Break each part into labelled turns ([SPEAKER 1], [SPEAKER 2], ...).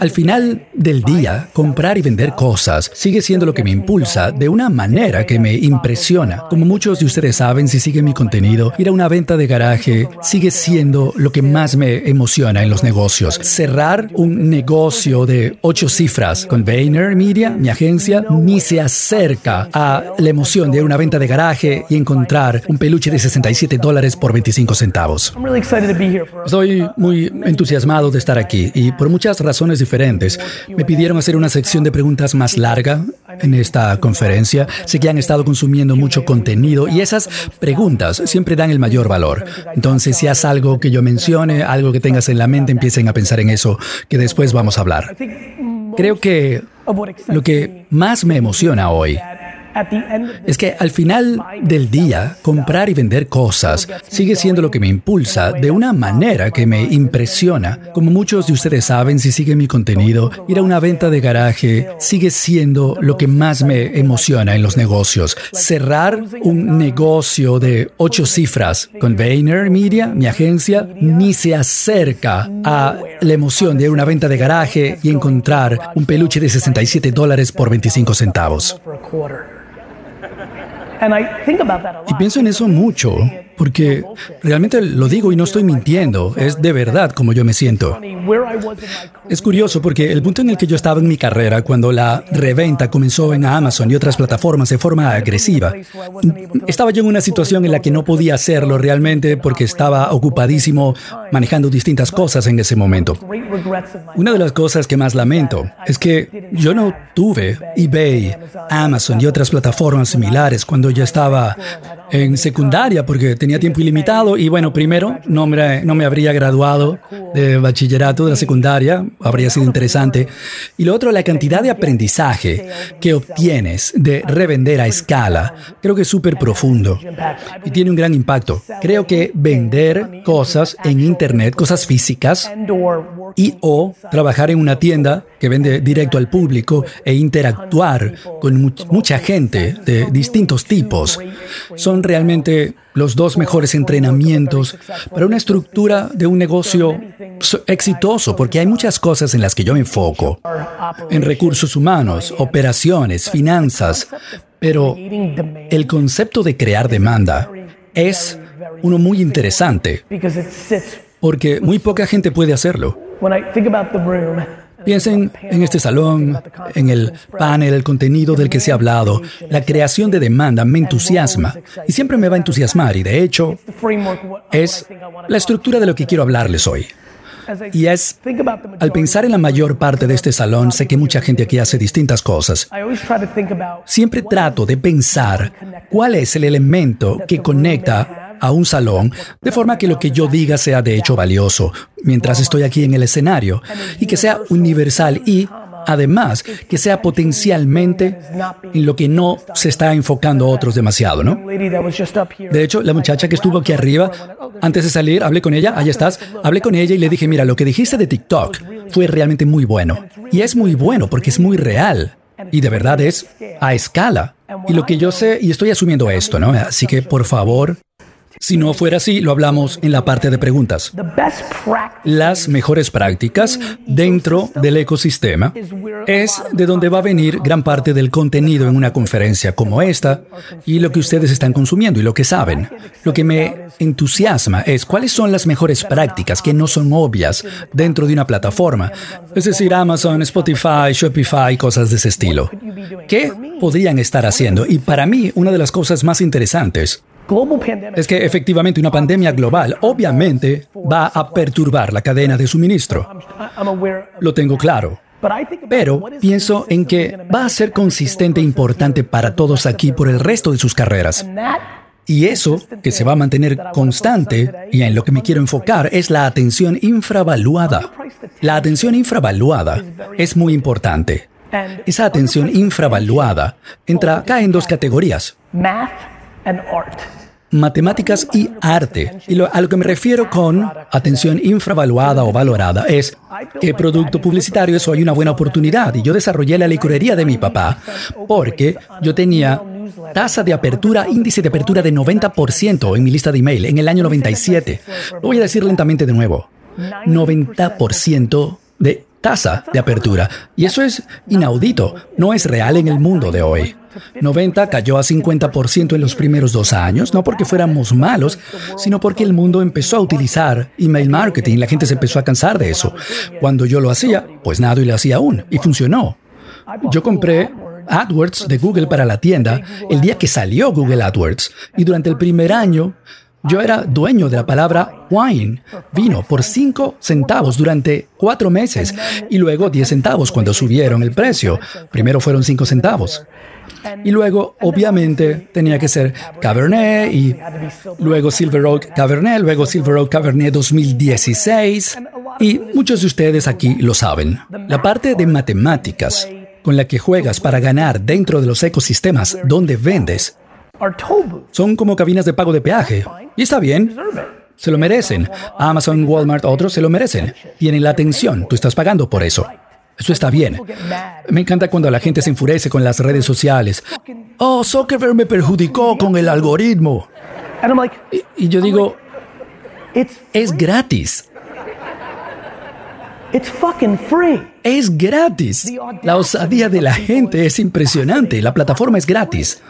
[SPEAKER 1] Al final del día, comprar y vender cosas sigue siendo lo que me impulsa de una manera que me impresiona. Como muchos de ustedes saben, si siguen mi contenido, ir a una venta de garaje sigue siendo lo que más me emociona en los negocios. Cerrar un negocio de ocho cifras con Vayner Media, mi agencia, ni se acerca a la emoción de ir a una venta de garaje y encontrar un peluche de 67 dólares por 25 centavos. Estoy muy entusiasmado de estar aquí y por muchas razones diferentes. Me pidieron hacer una sección de preguntas más larga en esta conferencia. Sé que han estado consumiendo mucho contenido y esas preguntas siempre dan el mayor valor. Entonces, si haces algo que yo mencione, algo que tengas en la mente, empiecen a pensar en eso, que después vamos a hablar. Creo que lo que más me emociona hoy es que al final del día, comprar y vender cosas sigue siendo lo que me impulsa de una manera que me impresiona. Como muchos de ustedes saben, si siguen mi contenido, ir a una venta de garaje sigue siendo lo que más me emociona en los negocios. Cerrar un negocio de ocho cifras con Vayner Media, mi agencia, ni se acerca a la emoción de ir a una venta de garaje y encontrar un peluche de 67 dólares por 25 centavos. Y pienso en eso mucho, porque realmente lo digo y no estoy mintiendo, es de verdad como yo me siento. Es curioso porque el punto en el que yo estaba en mi carrera, cuando la reventa comenzó en Amazon y otras plataformas de forma agresiva, estaba yo en una situación en la que no podía hacerlo realmente porque estaba ocupadísimo manejando distintas cosas en ese momento. Una de las cosas que más lamento es que yo no tuve eBay, Amazon y otras plataformas similares cuando yo estaba en secundaria porque tenía tiempo ilimitado y bueno, primero no me, no me habría graduado de bachillerato de la secundaria, habría sido interesante. Y lo otro, la cantidad de aprendizaje que obtienes de revender a escala, creo que es súper profundo y tiene un gran impacto. Creo que vender cosas en Internet, cosas físicas, y o trabajar en una tienda que vende directo al público e interactuar con mucha gente de distintos tipos, son realmente los dos mejores entrenamientos para una estructura de un negocio exitoso, porque hay muchas cosas en las que yo me enfoco, en recursos humanos, operaciones, finanzas, pero el concepto de crear demanda es uno muy interesante, porque muy poca gente puede hacerlo. Piensen en este salón, en el panel, el contenido del que se ha hablado. La creación de demanda me entusiasma y siempre me va a entusiasmar y de hecho es la estructura de lo que quiero hablarles hoy. Y es, al pensar en la mayor parte de este salón, sé que mucha gente aquí hace distintas cosas. Siempre trato de pensar cuál es el elemento que conecta a un salón, de forma que lo que yo diga sea de hecho valioso mientras estoy aquí en el escenario y que sea universal y además que sea potencialmente en lo que no se está enfocando otros demasiado, ¿no? De hecho, la muchacha que estuvo aquí arriba, antes de salir, hablé con ella, ahí estás, hablé con ella y le dije, mira, lo que dijiste de TikTok fue realmente muy bueno. Y es muy bueno porque es muy real. Y de verdad es a escala. Y lo que yo sé, y estoy asumiendo esto, ¿no? Así que por favor, si no fuera así, lo hablamos en la parte de preguntas. Las mejores prácticas dentro del ecosistema es de donde va a venir gran parte del contenido en una conferencia como esta y lo que ustedes están consumiendo y lo que saben. Lo que me entusiasma es cuáles son las mejores prácticas que no son obvias dentro de una plataforma, es decir, Amazon, Spotify, Shopify, cosas de ese estilo. ¿Qué podrían estar haciendo? Y para mí, una de las cosas más interesantes es que efectivamente una pandemia global obviamente va a perturbar la cadena de suministro. Lo tengo claro. Pero pienso en que va a ser consistente e importante para todos aquí por el resto de sus carreras. Y eso, que se va a mantener constante, y en lo que me quiero enfocar, es la atención infravaluada. La atención infravaluada es muy importante. Esa atención infravaluada entra acá en dos categorías matemáticas y arte. Y a lo que me refiero con atención infravaluada o valorada es que producto publicitario es hoy una buena oportunidad. Y yo desarrollé la licorería de mi papá porque yo tenía tasa de apertura, índice de apertura de 90% en mi lista de email en el año 97. Lo voy a decir lentamente de nuevo. 90% de tasa de apertura. Y eso es inaudito, no es real en el mundo de hoy. 90 cayó a 50% en los primeros dos años, no porque fuéramos malos, sino porque el mundo empezó a utilizar email marketing, la gente se empezó a cansar de eso. Cuando yo lo hacía, pues nada y lo hacía aún, y funcionó. Yo compré AdWords de Google para la tienda el día que salió Google AdWords, y durante el primer año yo era dueño de la palabra wine, vino, por 5 centavos durante cuatro meses y luego 10 centavos cuando subieron el precio. Primero fueron 5 centavos. Y luego, obviamente, tenía que ser Cabernet y luego Silver Oak Cabernet, luego Silver Oak Cabernet 2016. Y muchos de ustedes aquí lo saben. La parte de matemáticas con la que juegas para ganar dentro de los ecosistemas donde vendes son como cabinas de pago de peaje. Y está bien. Se lo merecen. Amazon, Walmart, otros se lo merecen. Tienen la atención. Tú estás pagando por eso. Eso está bien. Me encanta cuando la gente se enfurece con las redes sociales. Oh, Zuckerberg me perjudicó con el algoritmo. Y, yo digo, es gratis. Es gratis. La osadía de la gente es impresionante. La plataforma es gratis.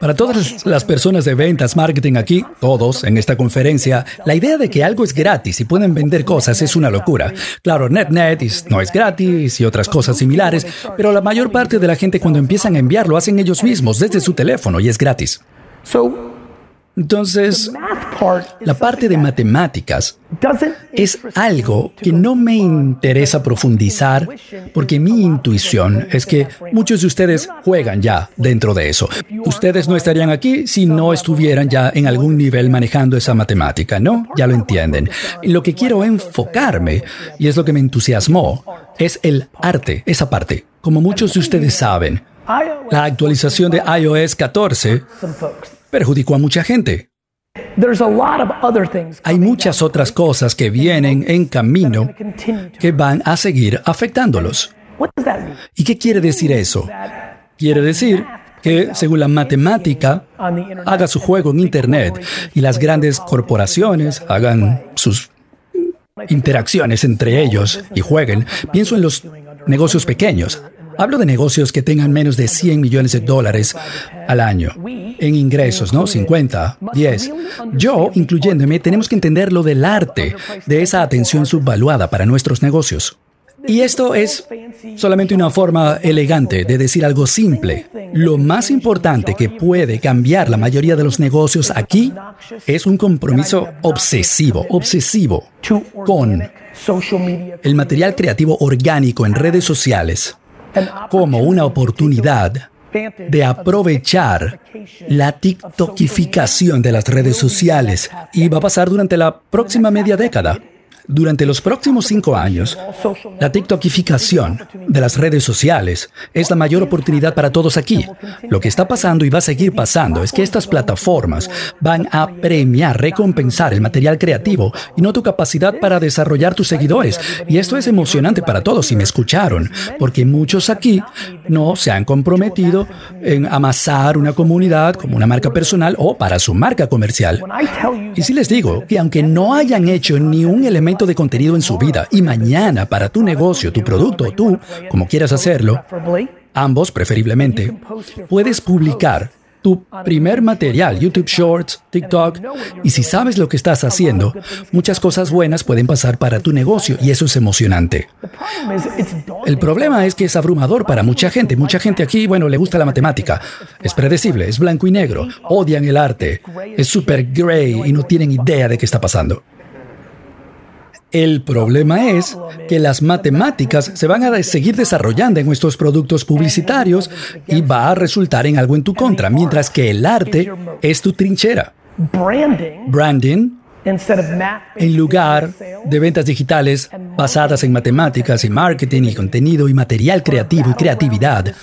[SPEAKER 1] Para todas las personas de ventas, marketing aquí, todos en esta conferencia, la idea de que algo es gratis y pueden vender cosas es una locura. Claro, NetNet no es gratis y otras cosas similares, pero la mayor parte de la gente cuando empiezan a enviar lo hacen ellos mismos desde su teléfono y es gratis. Entonces, la parte de matemáticas es algo que no me interesa profundizar porque mi intuición es que muchos de ustedes juegan ya dentro de eso. Ustedes no estarían aquí si no estuvieran ya en algún nivel manejando esa matemática, ¿no? Ya lo entienden. Lo que quiero enfocarme, y es lo que me entusiasmó, es el arte, esa parte. Como muchos de ustedes saben, la actualización de iOS 14 perjudicó a mucha gente. Hay muchas otras cosas que vienen en camino que van a seguir afectándolos. ¿Y qué quiere decir eso? Quiere decir que, según la matemática, haga su juego en Internet y las grandes corporaciones hagan sus interacciones entre ellos y jueguen. Pienso en los negocios pequeños. Hablo de negocios que tengan menos de 100 millones de dólares al año en ingresos, ¿no? 50, 10. Yo, incluyéndome, tenemos que entender lo del arte de esa atención subvaluada para nuestros negocios. Y esto es solamente una forma elegante de decir algo simple. Lo más importante que puede cambiar la mayoría de los negocios aquí es un compromiso obsesivo, obsesivo con el material creativo orgánico en redes sociales como una oportunidad de aprovechar la TikTokificación de las redes sociales y va a pasar durante la próxima media década. Durante los próximos cinco años, la TikTokificación de las redes sociales es la mayor oportunidad para todos aquí. Lo que está pasando y va a seguir pasando es que estas plataformas van a premiar, recompensar el material creativo y no tu capacidad para desarrollar tus seguidores. Y esto es emocionante para todos si me escucharon, porque muchos aquí no se han comprometido en amasar una comunidad como una marca personal o para su marca comercial. Y si les digo que aunque no hayan hecho ni un elemento de contenido en su vida y mañana para tu negocio, tu producto, tú, como quieras hacerlo, ambos preferiblemente, puedes publicar tu primer material, YouTube Shorts, TikTok, y si sabes lo que estás haciendo, muchas cosas buenas pueden pasar para tu negocio y eso es emocionante. El problema es que es abrumador para mucha gente. Mucha gente aquí, bueno, le gusta la matemática. Es predecible, es blanco y negro, odian el arte, es super gray y no tienen idea de qué está pasando. El problema es que las matemáticas se van a seguir desarrollando en nuestros productos publicitarios y va a resultar en algo en tu contra, mientras que el arte es tu trinchera. Branding en lugar de ventas digitales basadas en matemáticas y marketing y contenido y material creativo y creatividad,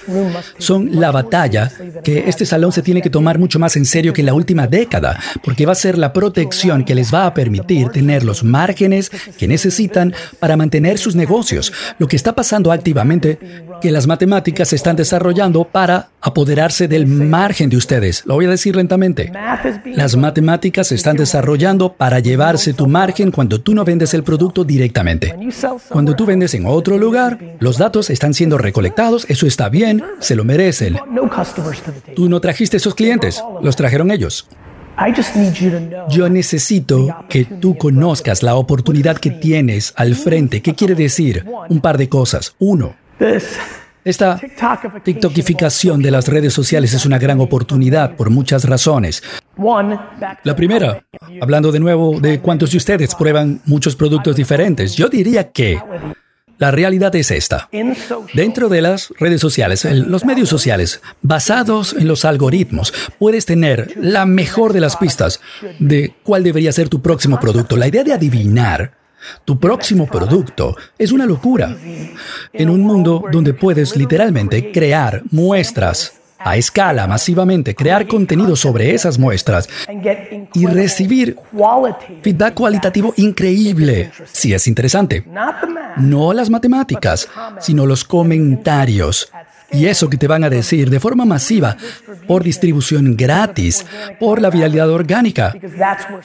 [SPEAKER 1] son la batalla que este salón se tiene que tomar mucho más en serio que en la última década, porque va a ser la protección que les va a permitir tener los márgenes que necesitan para mantener sus negocios. Lo que está pasando activamente, que las matemáticas se están desarrollando para apoderarse del margen de ustedes. Lo voy a decir lentamente. Las matemáticas se están desarrollando para llevarse tu margen cuando tú no vendes el producto directamente. Cuando tú vendes en otro lugar, los datos están siendo recolectados, eso está bien, se lo merecen. Tú no trajiste esos clientes, los trajeron ellos. Yo necesito que tú conozcas la oportunidad que tienes al frente. ¿Qué quiere decir? Un par de cosas. Uno, esta TikTokificación de las redes sociales es una gran oportunidad por muchas razones. La primera, hablando de nuevo de cuántos de ustedes prueban muchos productos diferentes, yo diría que la realidad es esta. Dentro de las redes sociales, los medios sociales, basados en los algoritmos, puedes tener la mejor de las pistas de cuál debería ser tu próximo producto. La idea de adivinar tu próximo producto es una locura. En un mundo donde puedes literalmente crear muestras a escala, masivamente, crear contenido sobre esas muestras y recibir feedback cualitativo increíble. Sí, es interesante. No las matemáticas, sino los comentarios y eso que te van a decir de forma masiva, por distribución gratis, por la viralidad orgánica,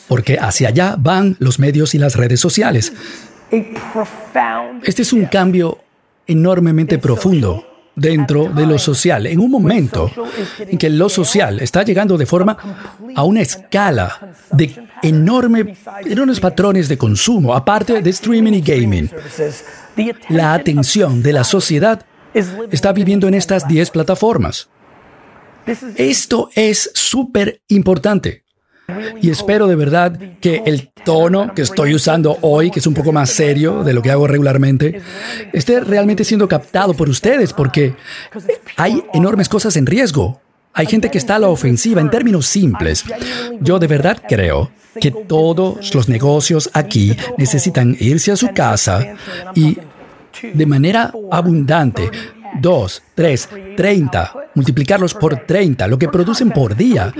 [SPEAKER 1] porque hacia allá van los medios y las redes sociales. Este es un cambio enormemente profundo dentro de lo social, en un momento en que lo social está llegando de forma a una escala de enorme, enormes patrones de consumo, aparte de streaming y gaming. La atención de la sociedad está viviendo en estas 10 plataformas. Esto es súper importante. Y espero de verdad que el tono que estoy usando hoy, que es un poco más serio de lo que hago regularmente, esté realmente siendo captado por ustedes, porque hay enormes cosas en riesgo. Hay gente que está a la ofensiva en términos simples. Yo de verdad creo que todos los negocios aquí necesitan irse a su casa y de manera abundante. 2, 3, 30, multiplicarlos por 30, lo que producen por día.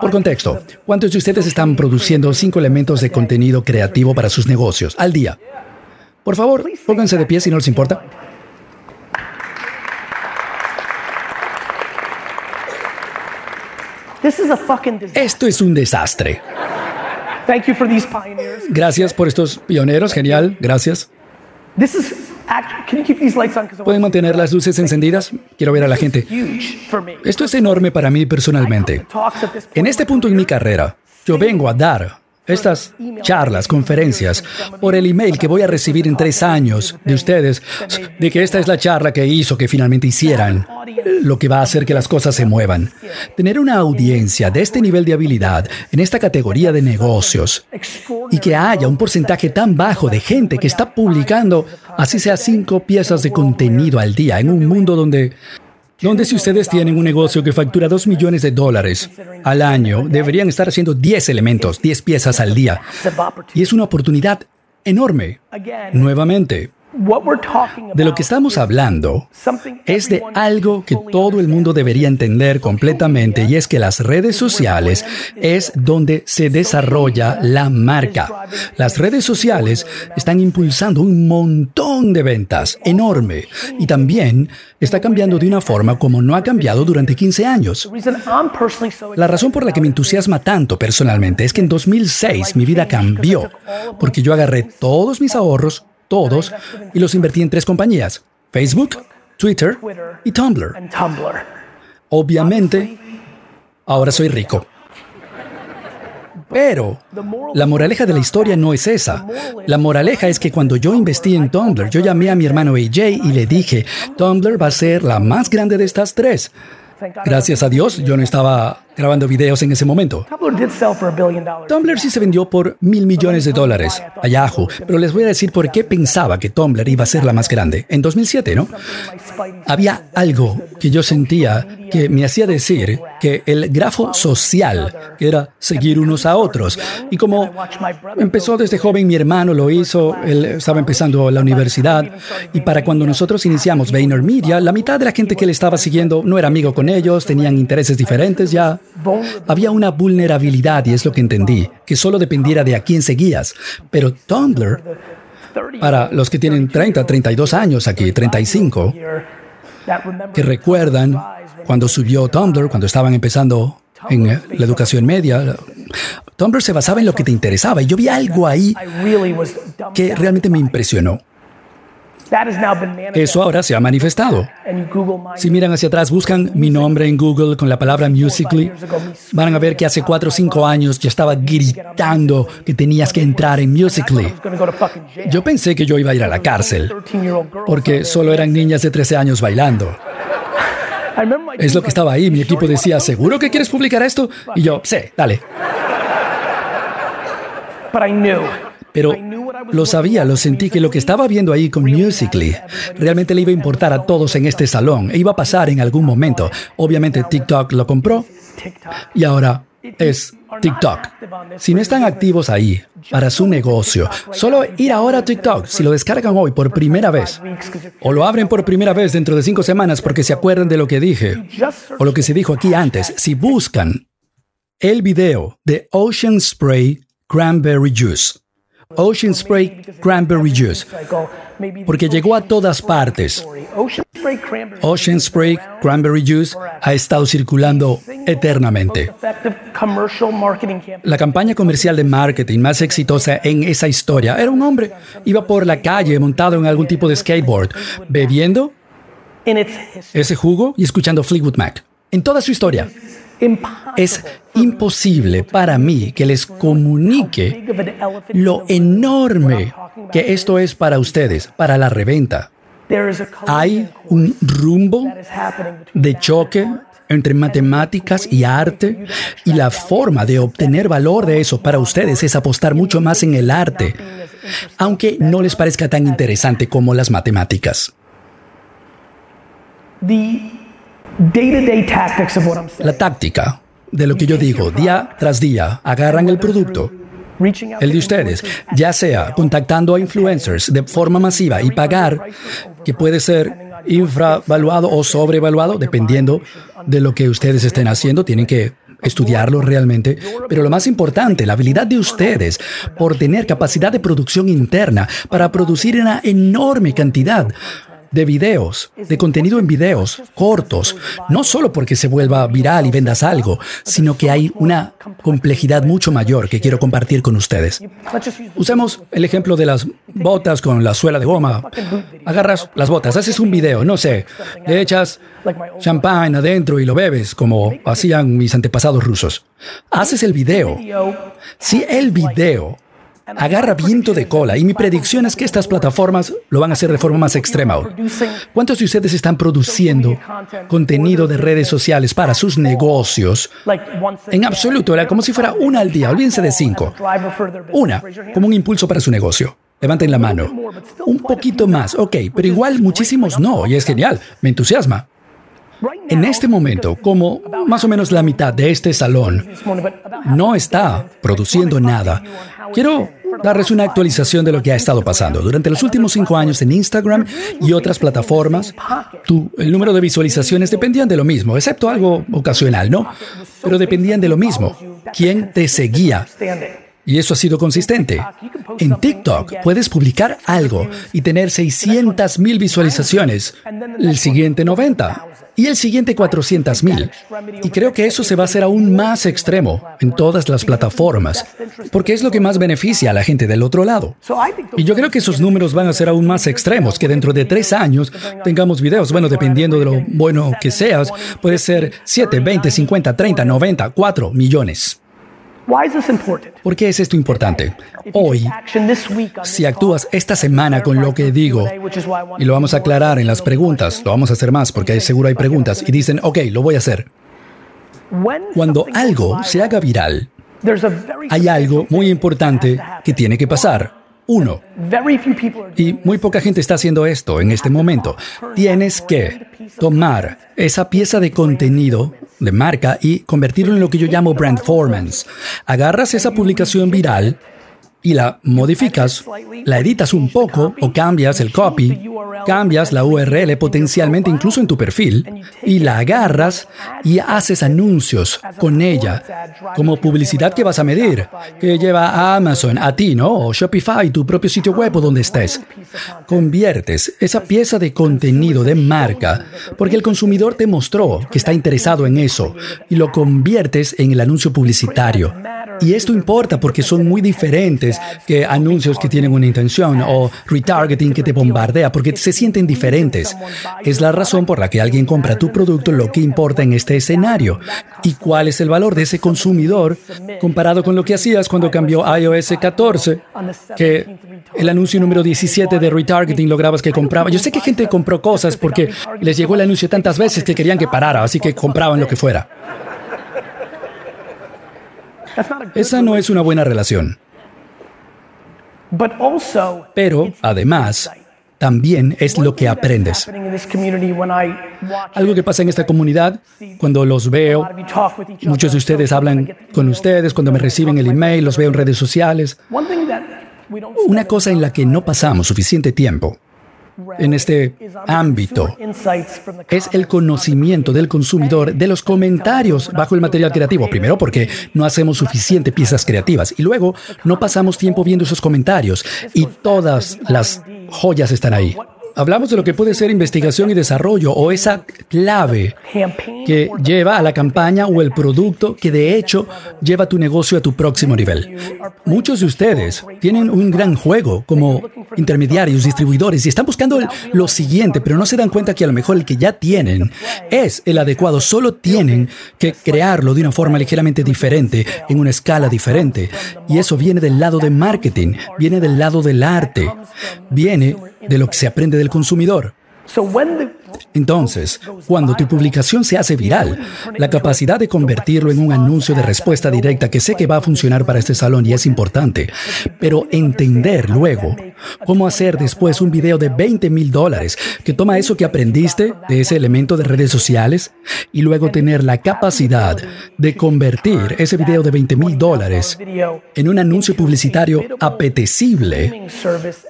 [SPEAKER 1] por contexto, ¿cuántos de ustedes están produciendo cinco elementos de contenido creativo para sus negocios al día? Por favor, pónganse de pie si no les importa. Esto es un desastre. Gracias por estos pioneros, genial, gracias. ¿Pueden mantener las luces encendidas? Quiero ver a la gente. Esto es enorme para mí personalmente. En este punto en mi carrera, yo vengo a dar estas charlas, conferencias, por el email que voy a recibir en tres años de ustedes, de que esta es la charla que hizo que finalmente hicieran lo que va a hacer que las cosas se muevan. Tener una audiencia de este nivel de habilidad en esta categoría de negocios y que haya un porcentaje tan bajo de gente que está publicando, así sea cinco piezas de contenido al día, en un mundo donde donde si ustedes tienen un negocio que factura 2 millones de dólares al año, deberían estar haciendo 10 elementos, 10 piezas al día. Y es una oportunidad enorme. Nuevamente, de lo que estamos hablando es de algo que todo el mundo debería entender completamente y es que las redes sociales es donde se desarrolla la marca. Las redes sociales están impulsando un montón de ventas enorme y también está cambiando de una forma como no ha cambiado durante 15 años. La razón por la que me entusiasma tanto personalmente es que en 2006 mi vida cambió porque yo agarré todos mis ahorros todos y los invertí en tres compañías, Facebook, Twitter y Tumblr. Obviamente, ahora soy rico. Pero la moraleja de la historia no es esa. La moraleja es que cuando yo investí en Tumblr, yo llamé a mi hermano AJ y le dije, Tumblr va a ser la más grande de estas tres. Gracias a Dios, yo no estaba grabando videos en ese momento. Tumblr sí se vendió por mil millones de dólares a Yahoo, pero les voy a decir por qué pensaba que Tumblr iba a ser la más grande. En 2007, ¿no? Había algo que yo sentía que me hacía decir que el grafo social, que era seguir unos a otros, y como empezó desde joven mi hermano lo hizo, él estaba empezando la universidad, y para cuando nosotros iniciamos VaynerMedia, la mitad de la gente que le estaba siguiendo no era amigo con ellos, tenían intereses diferentes ya, había una vulnerabilidad y es lo que entendí, que solo dependiera de a quién seguías. Pero Tumblr, para los que tienen 30, 32 años aquí, 35, que recuerdan cuando subió Tumblr, cuando estaban empezando en eh, la educación media. Tumblr se basaba en lo que te interesaba y yo vi algo ahí que realmente me impresionó. Eso ahora se ha manifestado. Si miran hacia atrás, buscan mi nombre en Google con la palabra Musically, van a ver que hace cuatro o cinco años yo estaba gritando que tenías que entrar en Musically. Yo pensé que yo iba a ir a la cárcel, porque solo eran niñas de 13 años bailando. Es lo que estaba ahí. Mi equipo decía, ¿seguro que quieres publicar esto? Y yo, sí, dale. Pero lo sabía, lo sentí que lo que estaba viendo ahí con Musically realmente le iba a importar a todos en este salón e iba a pasar en algún momento. Obviamente TikTok lo compró y ahora es TikTok. Si no están activos ahí para su negocio, solo ir ahora a TikTok, si lo descargan hoy por primera vez, o lo abren por primera vez dentro de cinco semanas porque se acuerdan de lo que dije, o lo que se dijo aquí antes, si buscan el video de Ocean Spray Cranberry Juice, Ocean Spray Cranberry Juice, porque llegó a todas partes. Ocean Spray Cranberry Juice ha estado circulando eternamente. La campaña comercial de marketing más exitosa en esa historia era un hombre. Iba por la calle montado en algún tipo de skateboard, bebiendo ese jugo y escuchando Fleetwood Mac. En toda su historia. Es imposible para mí que les comunique lo enorme que esto es para ustedes, para la reventa. Hay un rumbo de choque entre matemáticas y arte y la forma de obtener valor de eso para ustedes es apostar mucho más en el arte, aunque no les parezca tan interesante como las matemáticas. La táctica de lo que yo digo día tras día, agarran el producto, el de ustedes, ya sea contactando a influencers de forma masiva y pagar, que puede ser infravaluado o sobrevaluado, dependiendo de lo que ustedes estén haciendo, tienen que estudiarlo realmente, pero lo más importante, la habilidad de ustedes por tener capacidad de producción interna para producir una enorme cantidad de videos, de contenido en videos cortos, no solo porque se vuelva viral y vendas algo, sino que hay una complejidad mucho mayor que quiero compartir con ustedes. Usemos el ejemplo de las botas con la suela de goma. Agarras las botas, haces un video, no sé, le echas champán adentro y lo bebes como hacían mis antepasados rusos. Haces el video. Si el video agarra viento de cola y mi predicción es que estas plataformas lo van a hacer de forma más extrema ¿Cuántos de ustedes están produciendo contenido de redes sociales para sus negocios? En absoluto, era como si fuera una al día, olvídense de cinco. Una, como un impulso para su negocio. Levanten la mano. Un poquito más, ok, pero igual muchísimos no, y es genial, me entusiasma. En este momento, como más o menos la mitad de este salón no está produciendo nada, quiero darles una actualización de lo que ha estado pasando. Durante los últimos cinco años en Instagram y otras plataformas, el número de visualizaciones dependían de lo mismo, excepto algo ocasional, ¿no? Pero dependían de lo mismo. ¿Quién te seguía? Y eso ha sido consistente. En TikTok puedes publicar algo y tener 600 mil visualizaciones, el siguiente 90 y el siguiente 400 mil. Y creo que eso se va a hacer aún más extremo en todas las plataformas, porque es lo que más beneficia a la gente del otro lado. Y yo creo que esos números van a ser aún más extremos, que dentro de tres años tengamos videos, bueno, dependiendo de lo bueno que seas, puede ser 7, 20, 50, 30, 90, 4 millones. ¿Por qué es esto importante? Hoy, si actúas esta semana con lo que digo, y lo vamos a aclarar en las preguntas, lo vamos a hacer más porque seguro hay preguntas, y dicen, ok, lo voy a hacer. Cuando algo se haga viral, hay algo muy importante que tiene que pasar. Uno, y muy poca gente está haciendo esto en este momento, tienes que tomar esa pieza de contenido de marca y convertirlo en lo que yo llamo brandformance. Agarras esa publicación viral y la modificas, la editas un poco o cambias el copy cambias la URL potencialmente incluso en tu perfil y la agarras y haces anuncios con ella, como publicidad que vas a medir, que lleva a Amazon, a ti, ¿no? O Shopify, tu propio sitio web o donde estés. Conviertes esa pieza de contenido, de marca, porque el consumidor te mostró que está interesado en eso y lo conviertes en el anuncio publicitario. Y esto importa porque son muy diferentes que anuncios que tienen una intención o retargeting que te bombardea porque se sienten diferentes. Es la razón por la que alguien compra tu producto lo que importa en este escenario. ¿Y cuál es el valor de ese consumidor comparado con lo que hacías cuando cambió iOS 14? Que el anuncio número 17 de retargeting lograbas que compraba. Yo sé que gente compró cosas porque les llegó el anuncio tantas veces que querían que parara, así que compraban lo que fuera. Esa no es una buena relación. Pero, además, también es lo que aprendes. Algo que pasa en esta comunidad, cuando los veo, muchos de ustedes hablan con ustedes, cuando me reciben el email, los veo en redes sociales. Una cosa en la que no pasamos suficiente tiempo en este ámbito es el conocimiento del consumidor de los comentarios bajo el material creativo. Primero porque no hacemos suficiente piezas creativas y luego no pasamos tiempo viendo esos comentarios y todas las joyas están ahí. Hablamos de lo que puede ser investigación y desarrollo o esa clave que lleva a la campaña o el producto que de hecho lleva tu negocio a tu próximo nivel. Muchos de ustedes tienen un gran juego como intermediarios, distribuidores y están buscando lo siguiente, pero no se dan cuenta que a lo mejor el que ya tienen es el adecuado. Solo tienen que crearlo de una forma ligeramente diferente, en una escala diferente. Y eso viene del lado de marketing, viene del lado del arte, viene de lo que se aprende del consumidor. Entonces, cuando tu publicación se hace viral, la capacidad de convertirlo en un anuncio de respuesta directa que sé que va a funcionar para este salón y es importante, pero entender luego cómo hacer después un video de 20 mil dólares que toma eso que aprendiste de ese elemento de redes sociales y luego tener la capacidad de convertir ese video de 20 mil dólares en un anuncio publicitario apetecible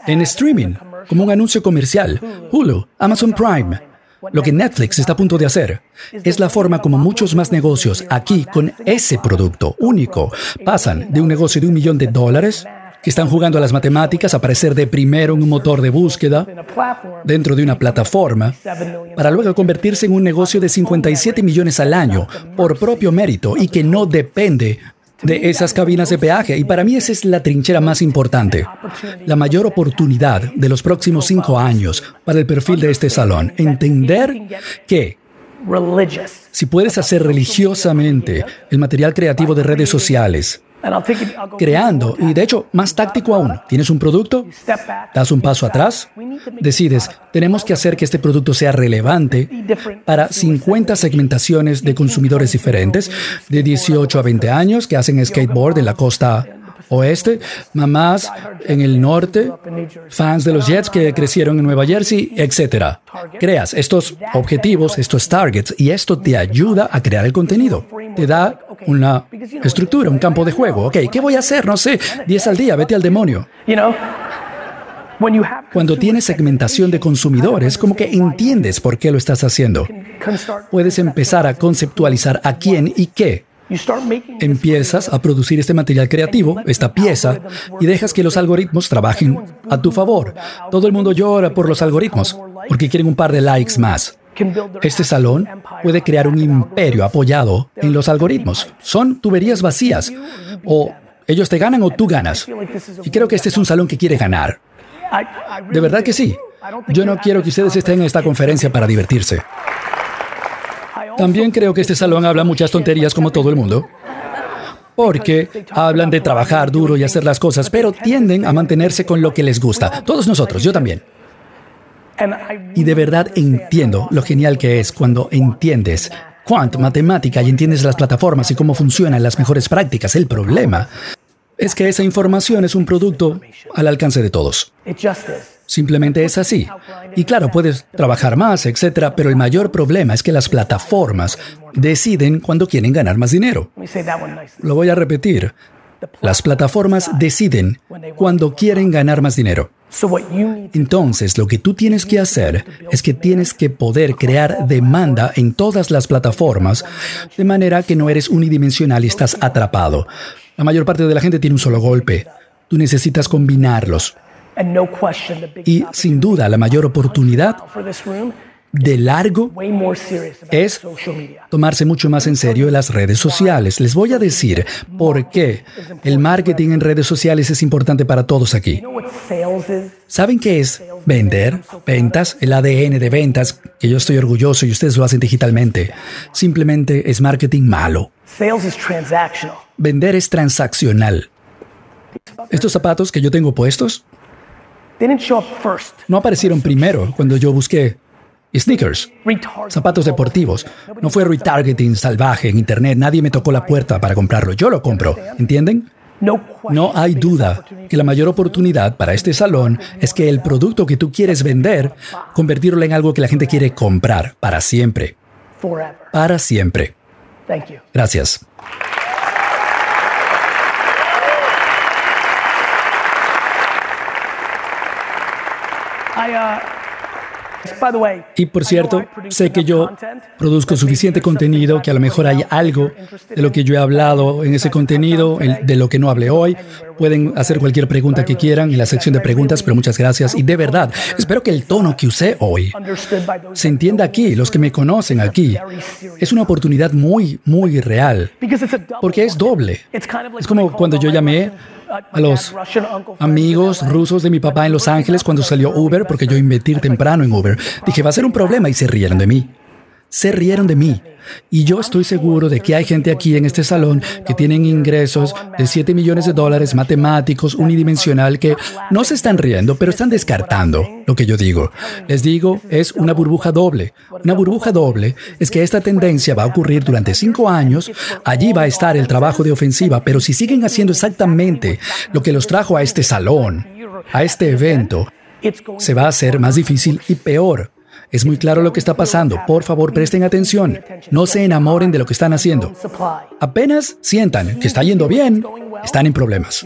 [SPEAKER 1] en streaming como un anuncio comercial. Hulu, Amazon Prime. Lo que Netflix está a punto de hacer es la forma como muchos más negocios aquí con ese producto único pasan de un negocio de un millón de dólares que están jugando a las matemáticas a aparecer de primero en un motor de búsqueda dentro de una plataforma para luego convertirse en un negocio de 57 millones al año por propio mérito y que no depende de esas cabinas de peaje. Y para mí esa es la trinchera más importante. La mayor oportunidad de los próximos cinco años para el perfil de este salón. Entender que si puedes hacer religiosamente el material creativo de redes sociales, creando, y de hecho, más táctico aún, tienes un producto, das un paso atrás, decides, tenemos que hacer que este producto sea relevante para 50 segmentaciones de consumidores diferentes, de 18 a 20 años, que hacen skateboard en la costa oeste, mamás en el norte, fans de los Jets que crecieron en Nueva Jersey, etc. Creas estos objetivos, estos targets, y esto te ayuda a crear el contenido. Te da una estructura, un campo de juego. Ok, ¿qué voy a hacer? No sé, 10 al día, vete al demonio. Cuando tienes segmentación de consumidores, como que entiendes por qué lo estás haciendo. Puedes empezar a conceptualizar a quién y qué. Empiezas a producir este material creativo, esta pieza, y dejas que los algoritmos trabajen a tu favor. Todo el mundo llora por los algoritmos, porque quieren un par de likes más. Este salón puede crear un imperio apoyado en los algoritmos. Son tuberías vacías. O ellos te ganan o tú ganas. Y creo que este es un salón que quiere ganar. De verdad que sí. Yo no quiero que ustedes estén en esta conferencia para divertirse. También creo que este salón habla muchas tonterías como todo el mundo. Porque hablan de trabajar duro y hacer las cosas, pero tienden a mantenerse con lo que les gusta. Todos nosotros, yo también. Y de verdad entiendo lo genial que es cuando entiendes cuánto matemática y entiendes las plataformas y cómo funcionan las mejores prácticas. El problema es que esa información es un producto al alcance de todos. Simplemente es así. Y claro, puedes trabajar más, etcétera, pero el mayor problema es que las plataformas deciden cuando quieren ganar más dinero. Lo voy a repetir. Las plataformas deciden cuando quieren ganar más dinero. Entonces, lo que tú tienes que hacer es que tienes que poder crear demanda en todas las plataformas, de manera que no eres unidimensional y estás atrapado. La mayor parte de la gente tiene un solo golpe. Tú necesitas combinarlos. Y sin duda, la mayor oportunidad de largo es tomarse mucho más en serio las redes sociales. Les voy a decir por qué el marketing en redes sociales es importante para todos aquí. ¿Saben qué es vender? Ventas, el ADN de ventas, que yo estoy orgulloso y ustedes lo hacen digitalmente. Simplemente es marketing malo. Vender es transaccional. Estos zapatos que yo tengo puestos no aparecieron primero cuando yo busqué Sneakers, zapatos deportivos. No fue retargeting salvaje en Internet. Nadie me tocó la puerta para comprarlo. Yo lo compro. ¿Entienden? No hay duda que la mayor oportunidad para este salón es que el producto que tú quieres vender, convertirlo en algo que la gente quiere comprar para siempre. Para siempre. Gracias. Y por cierto, sé que yo produzco suficiente contenido, que a lo mejor hay algo de lo que yo he hablado en ese contenido, de lo que no hablé hoy. Pueden hacer cualquier pregunta que quieran en la sección de preguntas, pero muchas gracias. Y de verdad, espero que el tono que usé hoy se entienda aquí, los que me conocen aquí. Es una oportunidad muy, muy real, porque es doble. Es como cuando yo llamé a los amigos rusos de mi papá en Los Ángeles cuando salió Uber, porque yo invertí temprano en Uber. Dije, va a ser un problema y se rieron de mí. Se rieron de mí. Y yo estoy seguro de que hay gente aquí en este salón que tienen ingresos de 7 millones de dólares matemáticos, unidimensional, que no se están riendo, pero están descartando lo que yo digo. Les digo, es una burbuja doble. Una burbuja doble es que esta tendencia va a ocurrir durante cinco años, allí va a estar el trabajo de ofensiva, pero si siguen haciendo exactamente lo que los trajo a este salón, a este evento, se va a hacer más difícil y peor. Es muy claro lo que está pasando. Por favor, presten atención. No se enamoren de lo que están haciendo. Apenas sientan que está yendo bien, están en problemas.